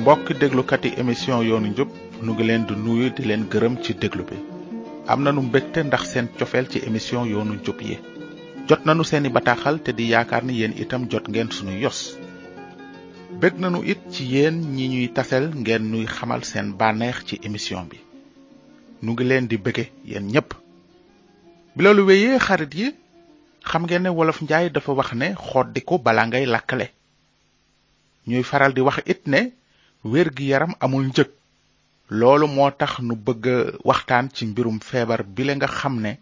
mbokk déglukati émission yoonu njub nu ngi leen di nuyu di leen gërëm ci déglu bi am nanu mbégte ndax seen cofeel ci émission yoonu njub yi jot nanu seeni bataaxal te di yaakaar ni yéen itam jot ngeen sunu yos bég nanu it ci yéen ñi ñuy tasel ngeen nuy xamal seen bànneex ci émission bi nu ngi leen di bëgge yéen ñépp bi loolu wéyee xarit yi xam ngeen ne wolof njaay dafa wax ne xoddi ko bala ngay lakkale ñuy faral di wax it ne wér gi yaram amul njëg loolu moo tax nu bëgg waxtaan ci mbirum feebar bile nga xam ne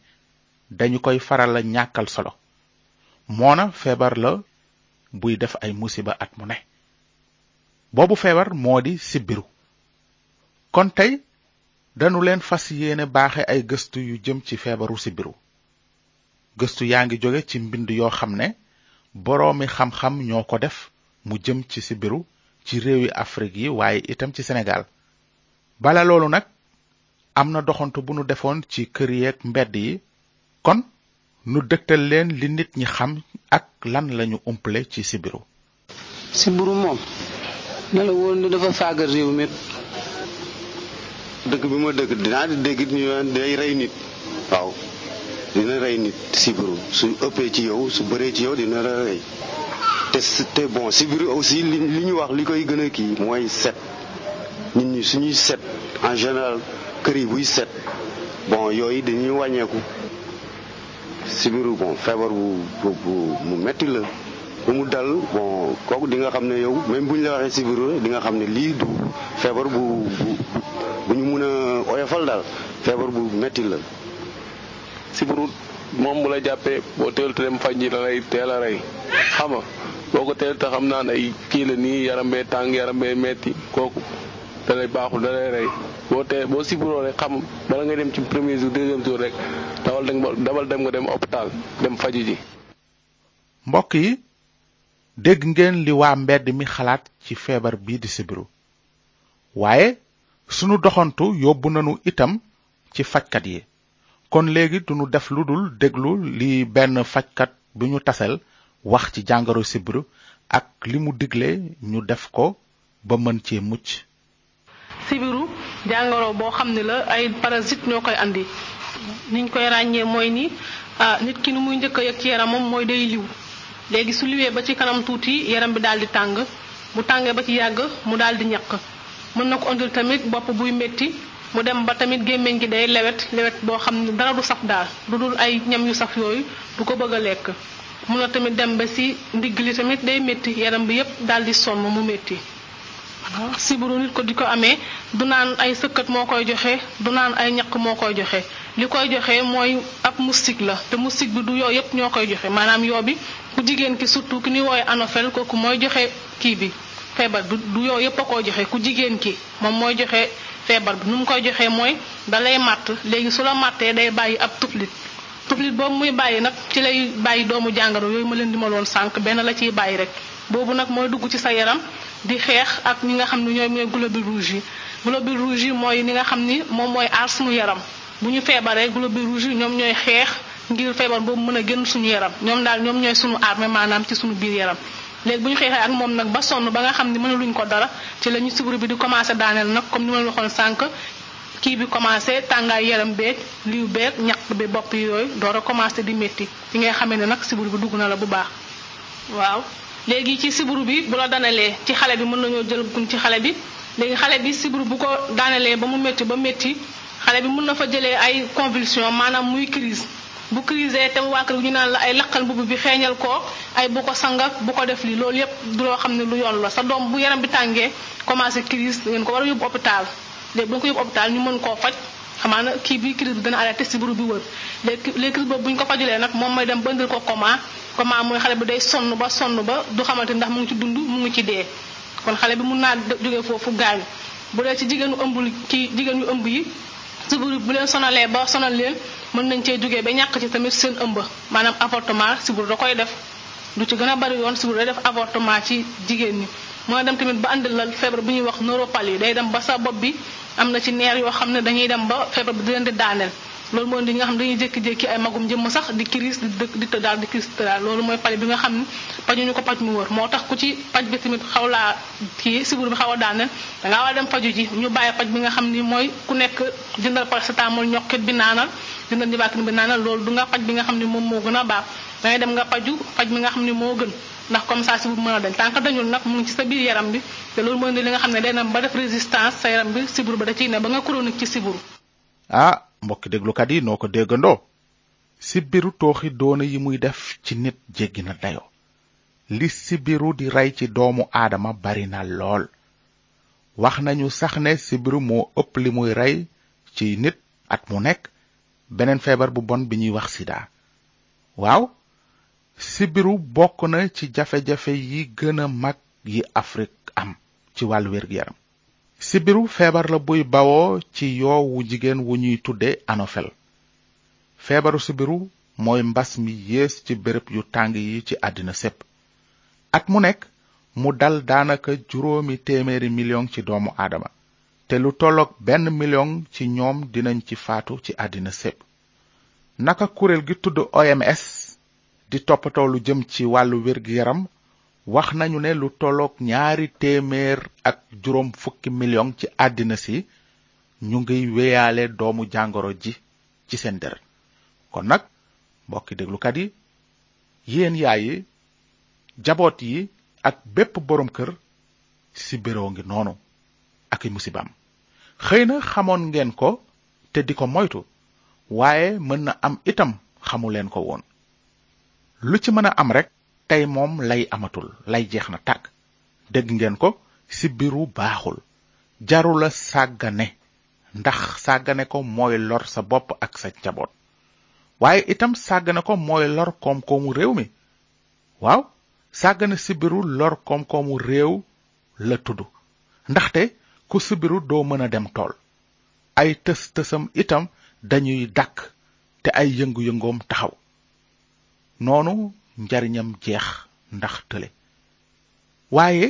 dañu koy faral a ñàkkal solo moona feebar la buy def ay musiba at mu ne boobu feebar moo di sibbiru kon tey danu leen fas yéene baaxe ay gëstu yu jëm ci feebaru sibiru gëstu yaa ngi jóge ci mbind yoo xam ne boroomi xam-xam ñoo ko def mu jëm ci sibiru ci réewi afrig yi waaye itam ci senegaal bala loolu nag am na doxantu bu nu defoon ci kër yeeg mbedd yi kon nu dëgtal leen li nit ñi xam ak lan lañu umple ci sibiru Sibburu moom, na la wóor ni dafa faagal réew mépp. Dëkk bi ma dëkk dinaa di dégg it ñu naan day rey nit waaw dina rey nit sibiru su ëppee ci yow su bëree ci yow dina la rey te s- te bon sibiru aussi li li ñu wax li koy gën a kii mooy set nit ñi suñuy set en général kër yi buy set bon yooyu dañuy wàññeeku sibiru bon feebar bu bu bu mu metti la ku mu dal bon kooku di nga xam ne yow même bu ñu la waxee sibiru la di nga xam ne lii du feebar bu bu bu ñu mun a oyofal daal feebar bu metti la sibiru moom bu la jàppee boo teel te dem faj ji da lay teel a rey xam nga boo ko teel te xam naan ay kii la nii yaram bee tàng yaram bee metti kooku da lay baaxul da lay rey boo tee boo siburoo rek xam bala ngay dem ci premier jour deuxième jour rek dawal dem dawal dem nga dem hôpital dem faju ji mbokk yi dégg ngeen li waa mbedd mi xalaat ci feebar bii di sibiru waaye sunu doxantu yóbbu nanu itam ci fajkat yi kon léegi duñu def lu dul déglu li benn fajkat bu ñu tasel wax ci jàngoro sibiru ak li mu digle ñu def ko ba mën cee mucc. Sibiru, jàngoro boo xam ni la ay parasites ñoo koy andi. Ni ñu koy ràññee mooy ni nit ki ni muy njëkk a yëg ci yaramam mooy day liw. Léegi su liwee ba ci kanam tuuti yaram bi daal di tàng, bu tàngee ba ci yàgg mu daal di ñaq. Mën na ko andil tamit bopp buy metti, mu dem ba tamit gémmiñ gi day lewet, lewet boo xam ni dara du saf daal, lu dul ay ñam yu saf yooyu du ko bëgg a lekk. Mën na tamit dem ba si ndigg li tamit day metti yaram bi yëpp daal di sonn mu metti. Sibiru nit ko di ko amee du naan ay sëkkat moo koy joxe du naan ay ñaq moo koy joxe li koy joxe mooy ab mustig la te mustig bi du yoo yëpp ñoo koy joxe maanaam yoo bi ku jigéen ki surtout ki ñuy wooye anofel kooku mooy joxe kii bi feebar bi du yoo yëpp a koy joxe ku jigéen ki moom mooy joxe feebar bi nu mu koy joxee mooy da lay màtt léegi su la màttee day bàyyi ab tuflit Tuflit boobu muy bàyyi nag, ci lay bàyyi doomu jàngaro yooyu ma leen limaloon sànq, benn la ciy bàyyi rekk. Boobu nag mooy dugg ci sa yaram, di xeex ak ñi nga xam ni ñooy ñooy globules rouges yi. Globules rouges yi mooy li nga xam ni moom mooy aar sunu yaram. Bu ñu feebaree, globules rouges yi ñoom ñooy xeex ngir feebar boobu mën a génn sunu yaram. Ñoom daal ñoom ñooy sunu arme, maanaam ci sunu biir yaram. Léegi bu ñu xeexee ak moom nag ba sonn, ba nga xam ni mënaluñu ko dara, ci la ñu sibiru bi di komaase daaneel nag, comme ni ma leen waxoon sànq. Kii bi commencé tàngaay yaram beek liw beek ñaq bi bopp yi yooyu doora commencé di metti ci ngay xame ne nag siburu bi dugg na la bu baax waaw leegi ci siburu bi bu la danalee ci xale bi mën na ñoo jël gun ci xale bi leegi xale bi siburu bu ko danalee ba mu metti ba metti xale bi mën na fa jëlee ay convulsion maanaam muy crise bu crise te waa kër gi ñu naan la ay laqal mbubb bi xeeñal ko ay bu ko sang ak bu ko def li loolu yépp du loo xam ne lu yoon la sa doom bu yaram bi tàngee commencé crise da ngeen ko war a yóbbu hôpital Léegi dina ko yóbbu opitaal ñu mën koo faj, amaana kii bi crise bi dina arrêté te sibiru bi wër. Léegi léegi crise boobu bu ñu ko fajulee nag moom mooy dem ba indil ko coma. Coma mooy xale bi day sonn ba sonn ba du xamati ndax mu ngi ci dund mu ngi ci dee. Kon xale bi mën naa jóge foofu gaañu. Bu dee ci jigéen yu ëmbul ci jigéen yu ëmb yi sibiru bu leen sonalee ba sonal leen mën nañ cee jóge ba ñàkk ci tamit seen ëmb maanaam avortement sibiru da koy def. Lu ci gën a bari yoon siwul day def avortement ci jigéen ñi. Mën na dem tamit ba andil la feebar bu ñuy wax neuropalie. Day dem ba sa bopp bi am na ci neer yoo xam ne dañuy dem ba feebar bi da leen di daaneel. Loolu mooy indi ñi nga xam ne dañuy jékki-jékki ay magum jëmm sax di kiriis di dëkk di tëddaat di kiriis di tëddaat. Loolu mooy palie bi nga xam ne pajuñu ko paj mu wër. Moo tax ku ci paj bi tamit xaw laa kii sibiru bi xaw a daaneel da ngaa war a dem faju ji. Ñu bàyyi paj bi nga xam ne mooy ku nekk jëndal paracetamol ñoqit bi naanal, jëndal nivaquine bi naanal. Loolu du nga paj bi nga xam ne moom moo gën a baax. Dangay dem nga paju paj mi nga xam ne moo gën ndax comme ça siburu bi mën a dañ. Tant que dañul nag mu ngi ci sa biir yaram bi te loolu mooy indi li nga xam ne day dem ba def résistance sa yaram bi siburu ba da ciy ne ba nga chronique ci siburu. Ah mbokki déglukat yi noo ko déggandoo sibiru tooxi doona yi muy def ci nit jéggi na dayo li sibiru di rey ci doomu aadama bari na lool wax nañu sax ne sibiru moo ëpp li muy rey ci nit at mu nekk beneen feebar bu bon bi ñuy wax sida waaw sibiru bokk na ci jafe-jafe yi gën a mag yi afrig am ci wàllu wér-gu-yaram sibiru feebar la buy bawoo ci yoo wu jigéen wu ñuy tudde anofel feebaru sibiru mooy mbas mi yées ci béréb yu tàng yi ci àddina sépp at mu nekk mu dal daanaka juróomi téeméeri million ci doomu aadama te lu tolloog benn million ci ñoom dinañ ci faatu ci àddina sépp naka kuréel gi tudd OMS di toppatoo lu jëm ci wàllu wér yaram wax nañu ne lu tolloog ñaari téeméer ak juróom fukki million ci àddina si ñu ngi weyaale doomu jàngoro ji ci seen deret kon nag mbokki déglukat yi yéen yaay yi jaboot yi ak bépp boroom kër ci béroo ngi noonu ak i musibaam xëy na xamoon ngeen ko te di ko moytu waaye mën na am itam xamu leen ko woon lu ci mën a am rek tey moom lay amatul lay jeex na tàkk dégg ngeen ko si biiru baaxul jarula sàggane ndax sàggane ko mooy lor sa bopp ak sa njaboot waaye itam sàggane ko mooy lor koom-koomu réew mi waaw sàggane sibiru lor koom-koomu réew la tudd ndaxte ku sibiru doo mën a dem tool ay tës tësam itam dañuy dàkk te ay yëngu-yëngoom taxaw noonu njariñam jeex ndax tële waaye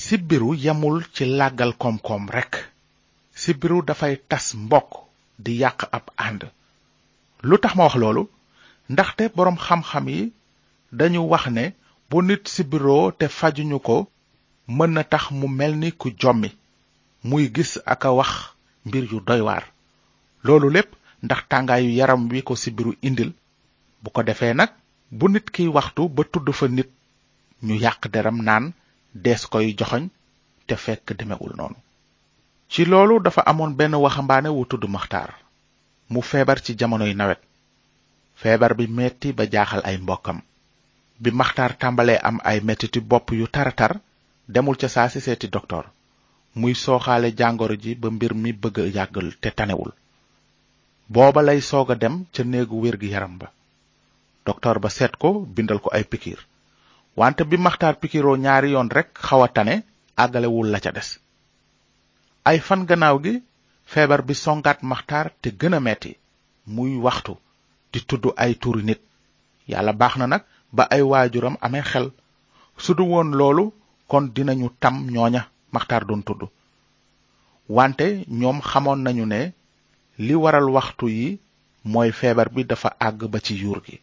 sibiru yemul ci làggal koom-koom rekk sibiru dafay tas mbokk di yàq ab ànd lu tax ma wax loolu ndaxte boroom xam-xam yi dañu wax ne bu nit sibiroo te fajuñu ko mën na tax mu mel ni ku jommi muy gis ak a wax mbir yu doy waar loolu lépp ndax tàngaayu yaram wi ko sibiru indil bu ko defee nag bu nit kiy waxtu ba tudd fa nit ñu yàq deram naan dees koy joxoñ te fekk demewul noonu ci loolu dafa amoon benn waxambaane wu tudd maxtaar mu feebar ci jamonoy nawet feebar bi metti ba jaaxal ay mbokkam bi maxtaar tàmbalee am ay mettiti bopp yu taratar demul ca saa si seeti doktoor muy sooxaale jàngoro ji ba mbir mi bëgg a yàggal te tanewul booba lay soog a dem ca néegu wér gi yaram ba doktoor ba seet ko bindal ko ay pikiir wante bi maxtaar pikiroo ñaari yoon rekk xaw a tane àggalewul la ca des ay fan gannaaw gi feebar bi songaat maxtaar te gën a metti muy waxtu di tudd ay turi nit yàlla baax na nag ba ay waajuram amee xel su du woon loolu kon dinañu tam ñooña maxtaar doon tudd wante ñoom xamoon nañu ne li waral waxtu yi mooy feebar bi dafa àgg ba ci yuur gi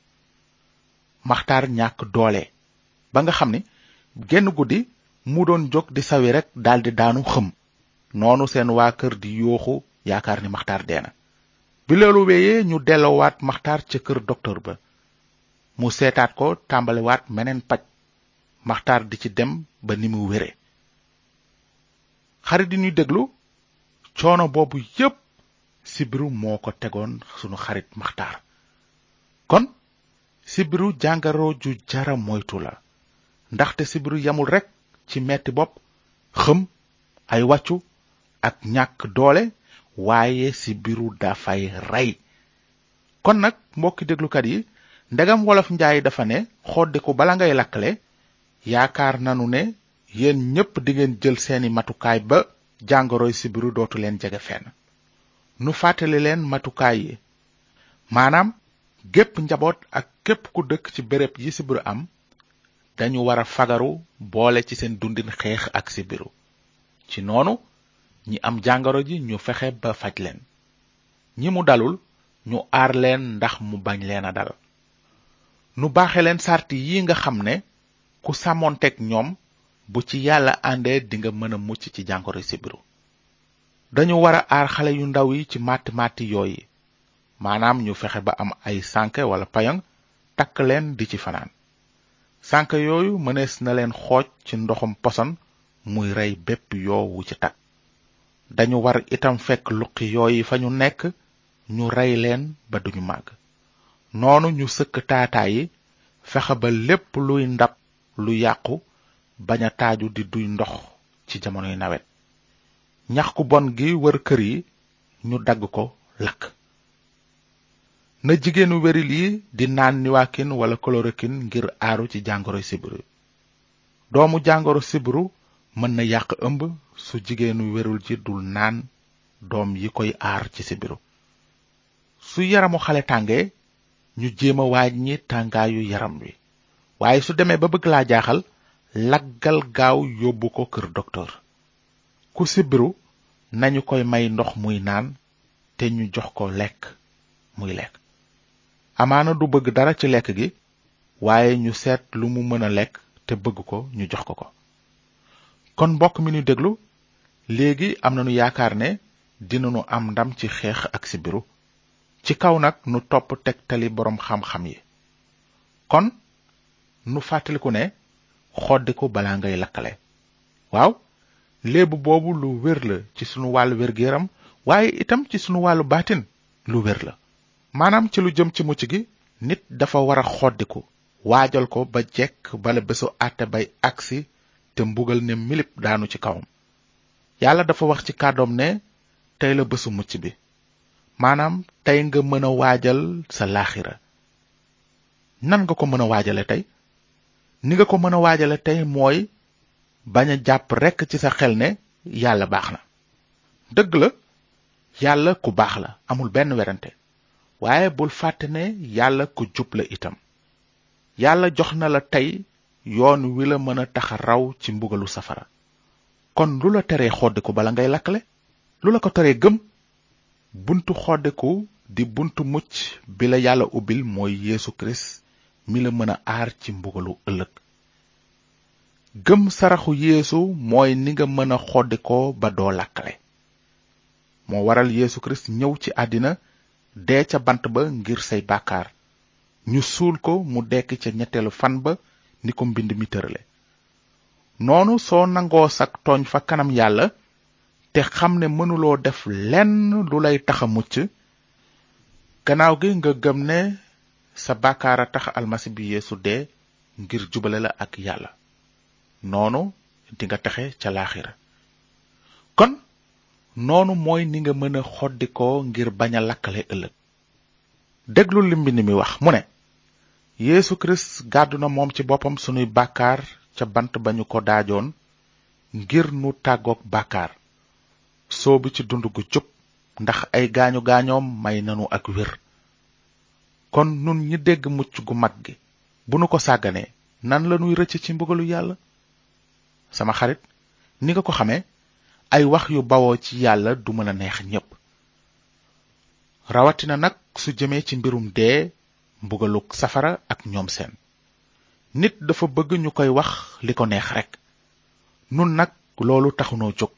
maxtaar ñàkk doole ba nga xam ni genn guddi mu doon jóg di sawi rek daldi daanu xëm noonu seen waa kër di yooxu yaakaar ni maxtaar dee na bi loolu wéyee ñu dellowaat maxtaar ca kër docteur ba mu seetaat ko tàmbaliwaat meneen paj maxtaar di ci dem ba ni mu wére xarit di ñuy déglu coono boobu yépp sibiru moo ko tegoon sunu xarit maxtaar kon sibiru jàngaro ju jara moytu la ndaxte sibiru yamul rekk ci metti bopp xëm ay wàccu ak ñàkk doole waaye sibiru dafay rey kon nag mbokki déglukat yi ndegam wolof njaay dafa ne xoddiku bala ngay lakkale yaakaar nanu ne yéen ñépp dingeen jël seeni matukaay ba jàngoroy sibiru dootu leen jege fenn nu fàttali leen matukaay yi maanaam gépp njaboot ak képp ku dëkk ci béréb yi sibiru am dañu war a fagaru boole ci seen dundin xeex ak sibiru ci noonu ñi am jàngoro ji ñu fexe ba faj leen ñi mu dalul ñu aar leen ndax mu bañ leen a dal nu baaxe leen sàrt yi nga xam ne ku sàmmoonteeg ñoom bu ci yàlla àndee dinga mën a mucc ci jàngoro sibiru dañu war a aar xale yu ndaw yi ci màtt màtti yooyu maanaam ñu fexe ba am ay sànke wala payoŋ takk leen di ci fanaan sànke yooyu mënees na leen xooj ci ndoxum poson muy rey bépp yoo wu ci takk dañu war itam fekk luqi yooyu fa ñu nekk ñu rey leen ba duñu màgg noonu ñu sëkk taataa yi fexe ba lépp luy ndab lu yàqu bañ a taaju di duy ndox ci jamonoy nawet ñax ku bon gi wër kër yi ñu dagg ko lakk na jigéenu weril yi di naan niwaakin wala kolorokin ngir aaru ci jàngoro sibiru doomu jàngoro sibiru mën na yàq ëmb su jigéenu werul ji dul naan doom yi koy aar ci sibiru su yaramu xale tàngee ñu jéem a wàññi tàngaayu yaram wi waaye su demee ba bëgg laa jaaxal laggal gaaw yóbbu ko kër docteur ku sibiru nañu koy may ndox muy naan te ñu jox ko lekk muy lekk amaana du bëgg dara ci lekk gi waaye ñu seet lu mu mën a lekk te bëgg ko ñu jox ko ko kon mbokk mi ñu déglu léegi am nañu yaakaar ne dinañu am ndam ci xeex ak sibiru ci kaw nag nu topp tegtali boroom xam-xam yi kon nu fàttaliku ne xoddiku balaa ngay lakkale waaw léebu boobu lu wér la ci sunu wàllu wér yaram waaye itam ci sunu wàllu baatin lu wér la maanaam ci lu jëm ci mucc gi nit dafa war a xoddiku waajal ko ba jekk bala bésu àtte bay agsi te mbugal ne milip daanu ci kawam yàlla dafa wax ci kàddoom ne tey la bésu mucc bi maanaam tey nga mën a waajal sa laaxira nan nga ko mën a waajale tey ni nga ko mën a waajale tey mooy bañ a jàpp rekk ci sa xel ne yàlla baax na dëgg la yàlla ku baax la amul benn werante waaye bul fàtte ne yàlla ku jub la itam yàlla jox na la tey yoon wi la mën a tax raw ci mbugalu safara kon lu la teree xodd ko bala ngay lakkale lu la ko teree gëm buntu xoddeku di buntu mucc bi la yàlla ubbil mooy yeesu kirist mi la mën a aar ci mbugalu ëllëg gëm saraxu yeesu mooy ni nga mën a xoddikoo ba doo lakkale moo waral yeesu kirist ñëw ci àddina dee ca bant ba ngir say bàkkaar ñu suul ko mu dekk ca ñetteelu fan ba ni ko mbind mi tërale noonu soo nangoo sag tooñ fa kanam yàlla te xam ne mënuloo def lenn lu lay tax a mucc gannaaw gi nga gëm ne sa bàkkaar a tax almasi bi yeesu dee ngir jubale la ak yàlla noonu dinga texe ca laaxira kon noonu mooy ni nga mën a xoddikoo ngir bañ a lakkale ëllëg déglu li mbind mi wax mu ne yeesu kirist gàddu na moom ci boppam sunuy bàkkaar ca bant ba ñu ko daajoon ngir nu tàggook bàkkaar soobu ci dund gu jub ndax ay gaañu gaañoom may nanu ak wér kon nun ñi dégg mucc gu mag gi bu nu ko sàgganee nan la nuy rëcc ci mbugalu yàlla sama xarit ni nga ko xamee ay wax yu bawoo ci yàlla du mën a neex ñépp rawatina nag su jëmee ci mbirum dee mbugaluk safara ak ñoom seen nit dafa bëgg ñu koy wax li ko neex rekk nun nag loolu taxunoo jóg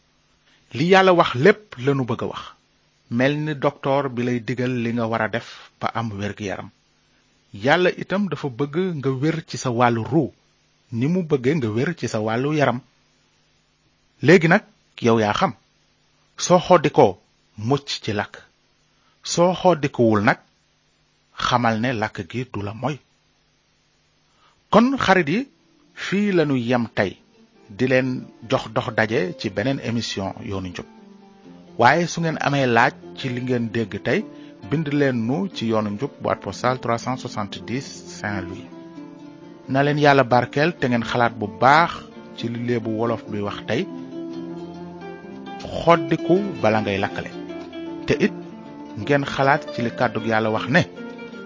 li yàlla wax lépp lanu bëgg a wax mel ni doktoor bi lay digal li nga war a def ba am wér yaram yàlla itam dafa bëgg nga wér ci sa wàllu ruu ni mu bëgge nga wér ci sa wàllu yaram léegi nag yow yaa xam soo xoddikoo mucc ci làkk soo xoddikuwul nag xamal ne làkk gi du la moy kon xarit yi fii lañu yem tey di leen jox dox daje ci beneen émission yoonu njub waaye su ngeen amee laaj ci li ngeen dégg tey bind leen nu ci yoonu njub boîte postale 370 Saint-Louis na leen yàlla barkeel te ngeen xalaat bu baax ci li léebu wolof bi wax tey xoddiku bala ngay lakkale te it ngeen xalaat ci li kàddug yàlla wax ne